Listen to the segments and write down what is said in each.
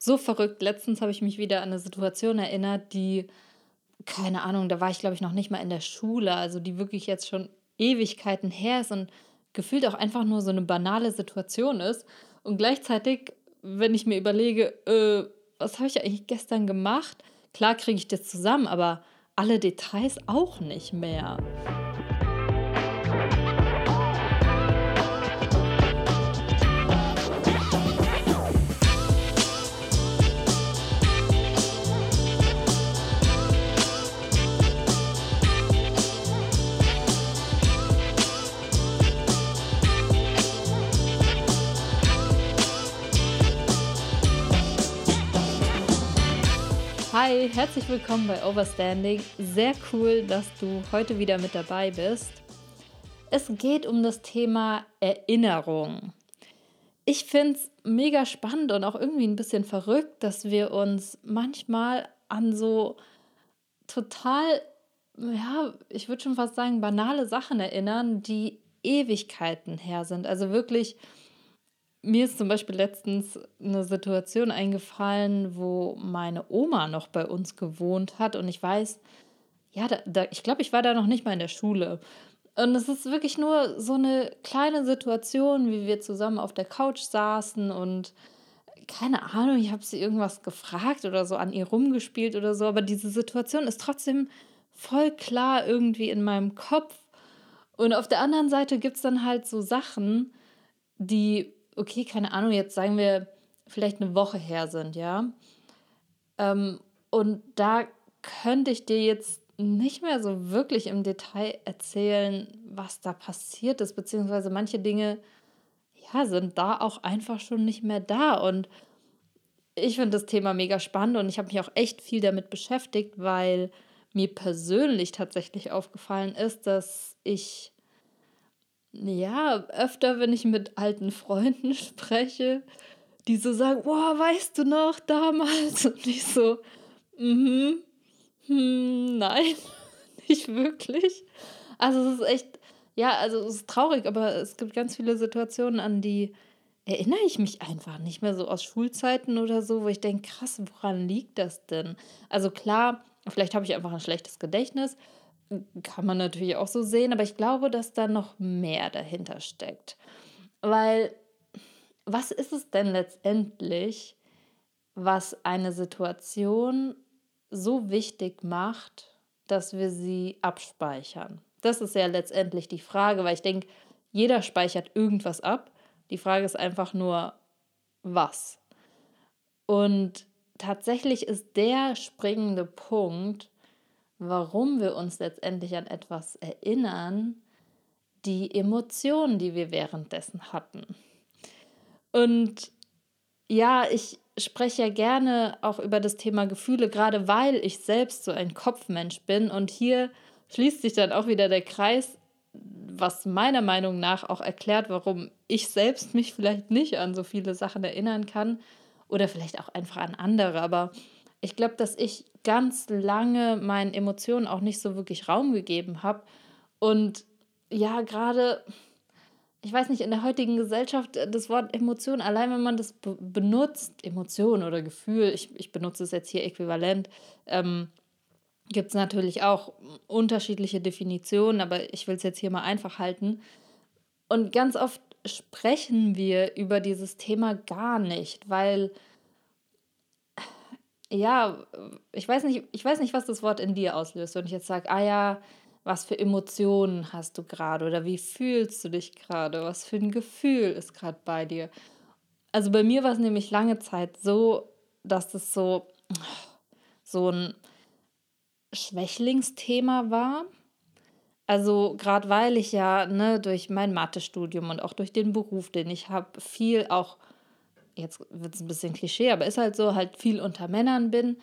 so verrückt. Letztens habe ich mich wieder an eine Situation erinnert, die, keine Ahnung, da war ich, glaube ich, noch nicht mal in der Schule, also die wirklich jetzt schon Ewigkeiten her ist und gefühlt auch einfach nur so eine banale Situation ist. Und gleichzeitig, wenn ich mir überlege, äh, was habe ich eigentlich gestern gemacht? Klar kriege ich das zusammen, aber alle Details auch nicht mehr. Herzlich willkommen bei Overstanding. Sehr cool, dass du heute wieder mit dabei bist. Es geht um das Thema Erinnerung. Ich finde es mega spannend und auch irgendwie ein bisschen verrückt, dass wir uns manchmal an so total, ja, ich würde schon fast sagen, banale Sachen erinnern, die Ewigkeiten her sind. Also wirklich mir ist zum Beispiel letztens eine Situation eingefallen, wo meine Oma noch bei uns gewohnt hat und ich weiß, ja, da, da, ich glaube, ich war da noch nicht mal in der Schule. Und es ist wirklich nur so eine kleine Situation, wie wir zusammen auf der Couch saßen und keine Ahnung, ich habe sie irgendwas gefragt oder so an ihr rumgespielt oder so, aber diese Situation ist trotzdem voll klar irgendwie in meinem Kopf. Und auf der anderen Seite gibt es dann halt so Sachen, die okay, keine Ahnung, jetzt sagen wir vielleicht eine Woche her sind, ja. Ähm, und da könnte ich dir jetzt nicht mehr so wirklich im Detail erzählen, was da passiert ist, beziehungsweise manche Dinge, ja, sind da auch einfach schon nicht mehr da. Und ich finde das Thema mega spannend und ich habe mich auch echt viel damit beschäftigt, weil mir persönlich tatsächlich aufgefallen ist, dass ich ja, öfter, wenn ich mit alten Freunden spreche, die so sagen, boah, weißt du noch, damals? Und ich so, mhm, hm, nein, nicht wirklich. Also es ist echt, ja, also es ist traurig, aber es gibt ganz viele Situationen, an die erinnere ich mich einfach nicht mehr so aus Schulzeiten oder so, wo ich denke, krass, woran liegt das denn? Also klar, vielleicht habe ich einfach ein schlechtes Gedächtnis, kann man natürlich auch so sehen, aber ich glaube, dass da noch mehr dahinter steckt. Weil, was ist es denn letztendlich, was eine Situation so wichtig macht, dass wir sie abspeichern? Das ist ja letztendlich die Frage, weil ich denke, jeder speichert irgendwas ab. Die Frage ist einfach nur, was? Und tatsächlich ist der springende Punkt, warum wir uns letztendlich an etwas erinnern, die Emotionen, die wir währenddessen hatten. Und ja, ich spreche ja gerne auch über das Thema Gefühle, gerade weil ich selbst so ein Kopfmensch bin. Und hier schließt sich dann auch wieder der Kreis, was meiner Meinung nach auch erklärt, warum ich selbst mich vielleicht nicht an so viele Sachen erinnern kann oder vielleicht auch einfach an andere. Aber ich glaube, dass ich ganz lange meinen Emotionen auch nicht so wirklich Raum gegeben habe. Und ja, gerade, ich weiß nicht, in der heutigen Gesellschaft, äh, das Wort Emotion, allein wenn man das be benutzt, Emotion oder Gefühl, ich, ich benutze es jetzt hier äquivalent, ähm, gibt es natürlich auch unterschiedliche Definitionen, aber ich will es jetzt hier mal einfach halten. Und ganz oft sprechen wir über dieses Thema gar nicht, weil ja, ich weiß nicht, ich weiß nicht, was das Wort in dir auslöst, wenn ich jetzt sage, ah ja, was für Emotionen hast du gerade oder wie fühlst du dich gerade, was für ein Gefühl ist gerade bei dir. Also bei mir war es nämlich lange Zeit so, dass das so, so ein Schwächlingsthema war. Also gerade weil ich ja ne, durch mein Mathestudium und auch durch den Beruf, den ich habe, viel auch jetzt wird es ein bisschen Klischee, aber ist halt so, halt viel unter Männern bin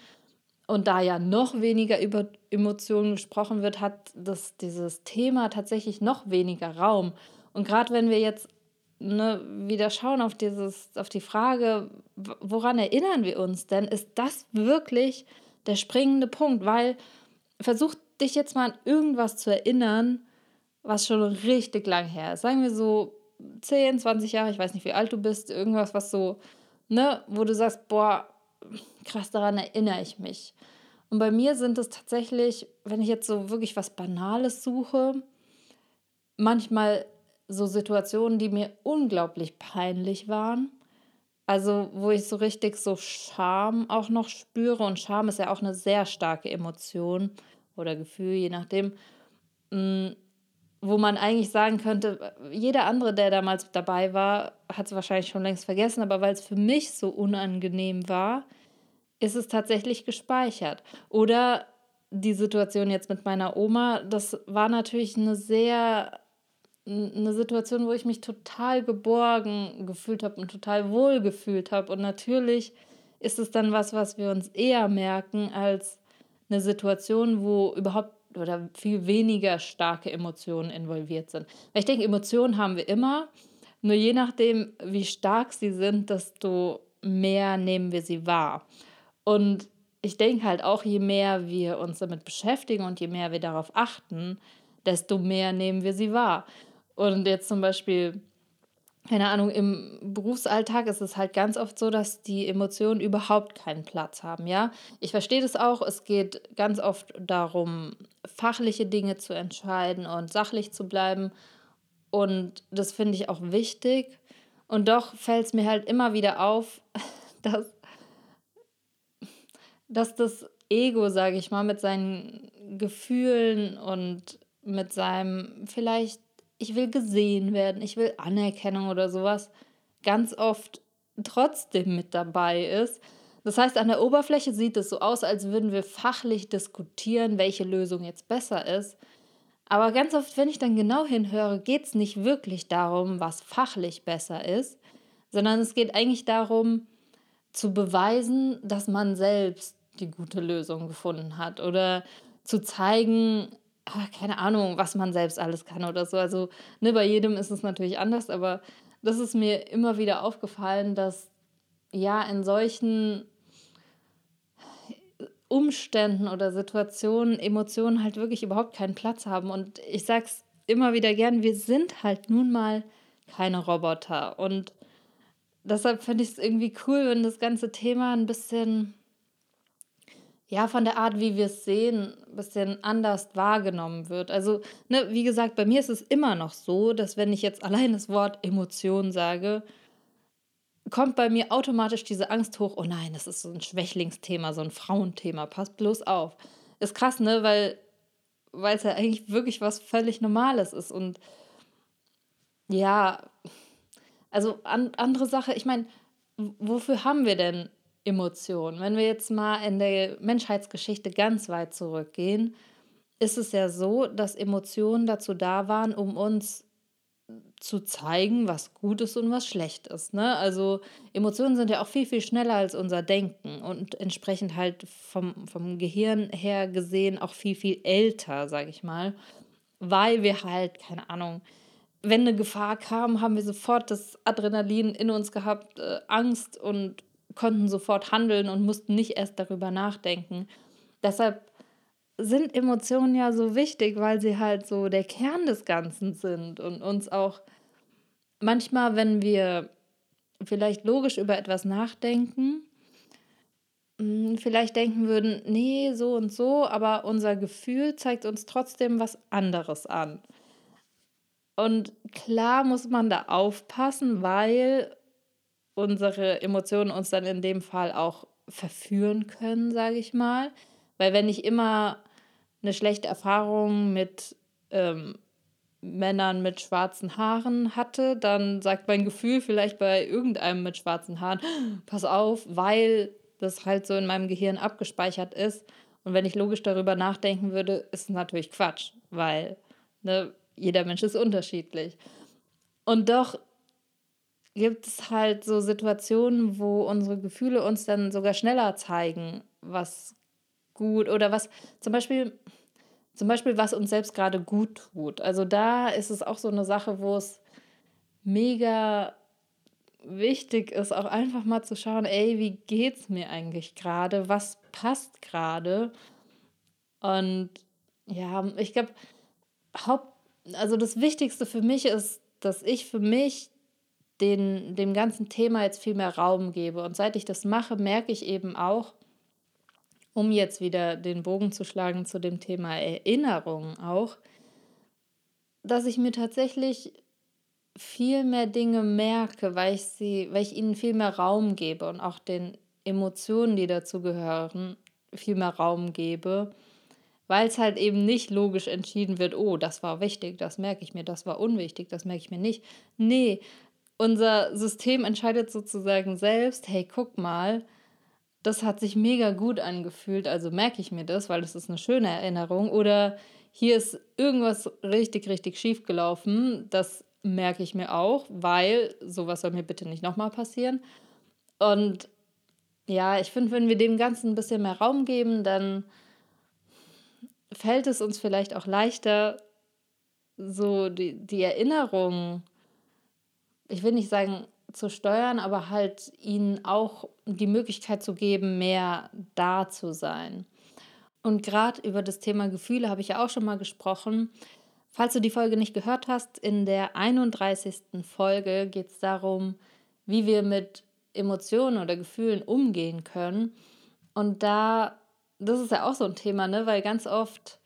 und da ja noch weniger über Emotionen gesprochen wird, hat das, dieses Thema tatsächlich noch weniger Raum. Und gerade wenn wir jetzt ne, wieder schauen auf, dieses, auf die Frage, woran erinnern wir uns denn, ist das wirklich der springende Punkt, weil versuch dich jetzt mal an irgendwas zu erinnern, was schon richtig lang her ist. Sagen wir so 10, 20 Jahre, ich weiß nicht, wie alt du bist, irgendwas, was so, ne, wo du sagst, boah, krass daran erinnere ich mich. Und bei mir sind es tatsächlich, wenn ich jetzt so wirklich was Banales suche, manchmal so Situationen, die mir unglaublich peinlich waren. Also, wo ich so richtig so Scham auch noch spüre. Und Scham ist ja auch eine sehr starke Emotion oder Gefühl, je nachdem. Wo man eigentlich sagen könnte, jeder andere, der damals dabei war, hat es wahrscheinlich schon längst vergessen, aber weil es für mich so unangenehm war, ist es tatsächlich gespeichert. Oder die Situation jetzt mit meiner Oma, das war natürlich eine sehr eine Situation, wo ich mich total geborgen gefühlt habe und total wohl gefühlt habe. Und natürlich ist es dann was, was wir uns eher merken als eine Situation, wo überhaupt oder viel weniger starke Emotionen involviert sind. Weil ich denke, Emotionen haben wir immer, nur je nachdem, wie stark sie sind, desto mehr nehmen wir sie wahr. Und ich denke halt auch, je mehr wir uns damit beschäftigen und je mehr wir darauf achten, desto mehr nehmen wir sie wahr. Und jetzt zum Beispiel, keine Ahnung, im Berufsalltag ist es halt ganz oft so, dass die Emotionen überhaupt keinen Platz haben, ja. Ich verstehe das auch, es geht ganz oft darum, fachliche Dinge zu entscheiden und sachlich zu bleiben. Und das finde ich auch wichtig. Und doch fällt es mir halt immer wieder auf, dass dass das Ego, sage ich mal, mit seinen Gefühlen und mit seinem vielleicht, ich will gesehen werden, ich will Anerkennung oder sowas, ganz oft trotzdem mit dabei ist. Das heißt, an der Oberfläche sieht es so aus, als würden wir fachlich diskutieren, welche Lösung jetzt besser ist. Aber ganz oft, wenn ich dann genau hinhöre, geht es nicht wirklich darum, was fachlich besser ist, sondern es geht eigentlich darum, zu beweisen, dass man selbst die gute Lösung gefunden hat oder zu zeigen, keine Ahnung, was man selbst alles kann oder so. Also ne, bei jedem ist es natürlich anders, aber das ist mir immer wieder aufgefallen, dass ja in solchen Umständen oder Situationen Emotionen halt wirklich überhaupt keinen Platz haben. Und ich sag's immer wieder gern, wir sind halt nun mal keine Roboter. Und deshalb finde ich es irgendwie cool, wenn das ganze Thema ein bisschen ja, von der Art, wie wir es sehen, ein bisschen anders wahrgenommen wird. Also, ne, wie gesagt, bei mir ist es immer noch so, dass wenn ich jetzt allein das Wort Emotion sage, kommt bei mir automatisch diese Angst hoch, oh nein, das ist so ein Schwächlingsthema, so ein Frauenthema, passt bloß auf. Ist krass, ne, weil es ja eigentlich wirklich was völlig Normales ist und ja, also an, andere Sache, ich meine, wofür haben wir denn Emotionen. Wenn wir jetzt mal in der Menschheitsgeschichte ganz weit zurückgehen, ist es ja so, dass Emotionen dazu da waren, um uns zu zeigen, was gut ist und was schlecht ist. Ne? Also Emotionen sind ja auch viel, viel schneller als unser Denken und entsprechend halt vom, vom Gehirn her gesehen auch viel, viel älter, sage ich mal, weil wir halt, keine Ahnung, wenn eine Gefahr kam, haben wir sofort das Adrenalin in uns gehabt, äh, Angst und konnten sofort handeln und mussten nicht erst darüber nachdenken. Deshalb sind Emotionen ja so wichtig, weil sie halt so der Kern des Ganzen sind und uns auch manchmal, wenn wir vielleicht logisch über etwas nachdenken, hm, vielleicht denken würden, nee, so und so, aber unser Gefühl zeigt uns trotzdem was anderes an. Und klar muss man da aufpassen, weil unsere Emotionen uns dann in dem Fall auch verführen können, sage ich mal. Weil wenn ich immer eine schlechte Erfahrung mit ähm, Männern mit schwarzen Haaren hatte, dann sagt mein Gefühl vielleicht bei irgendeinem mit schwarzen Haaren, pass auf, weil das halt so in meinem Gehirn abgespeichert ist. Und wenn ich logisch darüber nachdenken würde, ist es natürlich Quatsch, weil ne, jeder Mensch ist unterschiedlich. Und doch gibt es halt so Situationen, wo unsere Gefühle uns dann sogar schneller zeigen, was gut oder was zum Beispiel, zum Beispiel, was uns selbst gerade gut tut. Also da ist es auch so eine Sache, wo es mega wichtig ist, auch einfach mal zu schauen, ey, wie geht's mir eigentlich gerade? Was passt gerade? Und ja, ich glaube, Haupt, also das Wichtigste für mich ist, dass ich für mich den, dem ganzen Thema jetzt viel mehr Raum gebe. Und seit ich das mache, merke ich eben auch, um jetzt wieder den Bogen zu schlagen zu dem Thema Erinnerung auch, dass ich mir tatsächlich viel mehr Dinge merke, weil ich sie, weil ich ihnen viel mehr Raum gebe und auch den Emotionen, die dazu gehören, viel mehr Raum gebe, weil es halt eben nicht logisch entschieden wird, oh, das war wichtig, das merke ich mir, das war unwichtig, das merke ich mir nicht. Nee, unser System entscheidet sozusagen selbst, hey, guck mal, das hat sich mega gut angefühlt, also merke ich mir das, weil das ist eine schöne Erinnerung. Oder hier ist irgendwas richtig, richtig schief gelaufen, das merke ich mir auch, weil sowas soll mir bitte nicht nochmal passieren. Und ja, ich finde, wenn wir dem Ganzen ein bisschen mehr Raum geben, dann fällt es uns vielleicht auch leichter, so die, die Erinnerungen, ich will nicht sagen zu steuern, aber halt ihnen auch die Möglichkeit zu geben, mehr da zu sein. Und gerade über das Thema Gefühle habe ich ja auch schon mal gesprochen. Falls du die Folge nicht gehört hast, in der 31. Folge geht es darum, wie wir mit Emotionen oder Gefühlen umgehen können. Und da, das ist ja auch so ein Thema, ne? weil ganz oft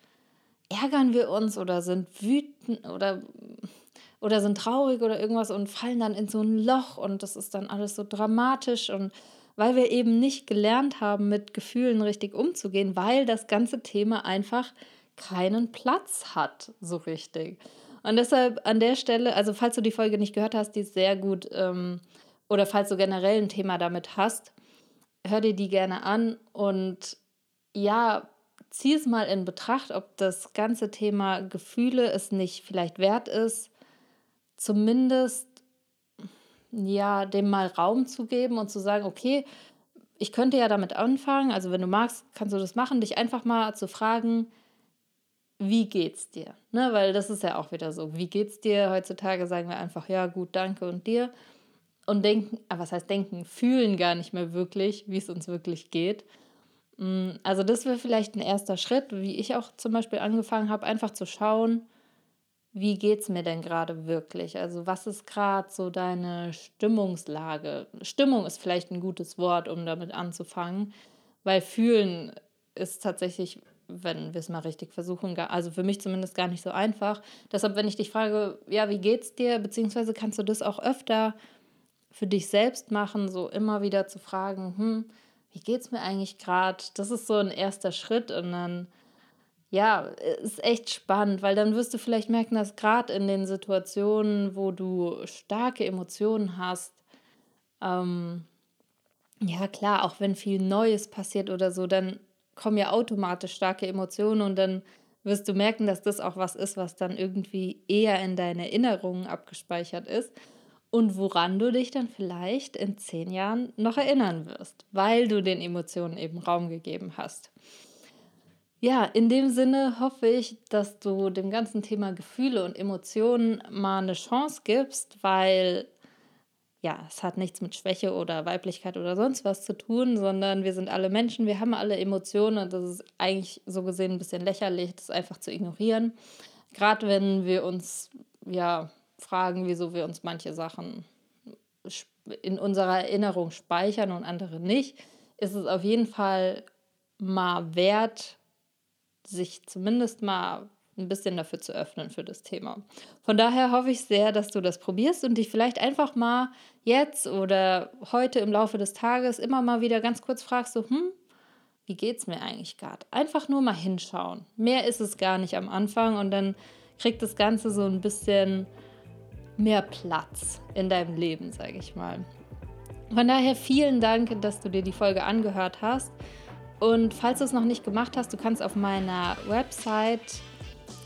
ärgern wir uns oder sind wütend oder, oder sind traurig oder irgendwas und fallen dann in so ein Loch und das ist dann alles so dramatisch und weil wir eben nicht gelernt haben, mit Gefühlen richtig umzugehen, weil das ganze Thema einfach keinen Platz hat, so richtig. Und deshalb an der Stelle, also falls du die Folge nicht gehört hast, die ist sehr gut, ähm, oder falls du generell ein Thema damit hast, hör dir die gerne an und ja, zieh es mal in Betracht, ob das ganze Thema Gefühle es nicht vielleicht wert ist, zumindest ja, dem mal Raum zu geben und zu sagen, okay, ich könnte ja damit anfangen, also wenn du magst, kannst du das machen, dich einfach mal zu fragen, wie geht's dir? Ne, weil das ist ja auch wieder so. Wie geht's dir? Heutzutage sagen wir einfach, ja, gut, danke und dir. Und denken, ah, was heißt denken? Fühlen gar nicht mehr wirklich, wie es uns wirklich geht. Mm, also, das wäre vielleicht ein erster Schritt, wie ich auch zum Beispiel angefangen habe, einfach zu schauen, wie geht's mir denn gerade wirklich? Also, was ist gerade so deine Stimmungslage? Stimmung ist vielleicht ein gutes Wort, um damit anzufangen, weil fühlen ist tatsächlich wenn wir es mal richtig versuchen, also für mich zumindest gar nicht so einfach. Deshalb, wenn ich dich frage, ja, wie geht's dir, beziehungsweise kannst du das auch öfter für dich selbst machen, so immer wieder zu fragen, hm, wie geht's mir eigentlich gerade? Das ist so ein erster Schritt und dann, ja, ist echt spannend, weil dann wirst du vielleicht merken, dass gerade in den Situationen, wo du starke Emotionen hast, ähm, ja klar, auch wenn viel Neues passiert oder so, dann kommen ja automatisch starke Emotionen und dann wirst du merken, dass das auch was ist, was dann irgendwie eher in deine Erinnerungen abgespeichert ist und woran du dich dann vielleicht in zehn Jahren noch erinnern wirst, weil du den Emotionen eben Raum gegeben hast. Ja, in dem Sinne hoffe ich, dass du dem ganzen Thema Gefühle und Emotionen mal eine Chance gibst, weil ja, es hat nichts mit Schwäche oder Weiblichkeit oder sonst was zu tun, sondern wir sind alle Menschen, wir haben alle Emotionen und das ist eigentlich so gesehen ein bisschen lächerlich, das einfach zu ignorieren. Gerade wenn wir uns ja fragen, wieso wir uns manche Sachen in unserer Erinnerung speichern und andere nicht, ist es auf jeden Fall mal wert, sich zumindest mal ein bisschen dafür zu öffnen für das Thema. Von daher hoffe ich sehr, dass du das probierst und dich vielleicht einfach mal jetzt oder heute im Laufe des Tages immer mal wieder ganz kurz fragst, so, hm, wie geht's mir eigentlich gerade? Einfach nur mal hinschauen. Mehr ist es gar nicht am Anfang und dann kriegt das Ganze so ein bisschen mehr Platz in deinem Leben, sage ich mal. Von daher vielen Dank, dass du dir die Folge angehört hast. Und falls du es noch nicht gemacht hast, du kannst auf meiner Website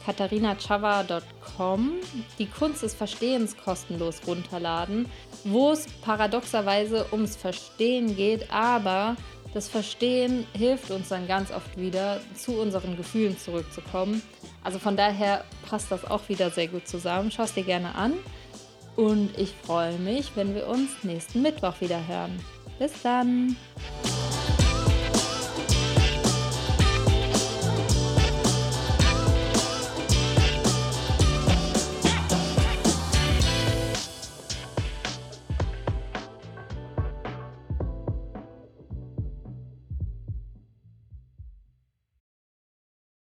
katharinachava.com die Kunst des Verstehens kostenlos runterladen, wo es paradoxerweise ums Verstehen geht, aber das Verstehen hilft uns dann ganz oft wieder, zu unseren Gefühlen zurückzukommen. Also von daher passt das auch wieder sehr gut zusammen. Schau es dir gerne an. Und ich freue mich, wenn wir uns nächsten Mittwoch wieder hören. Bis dann!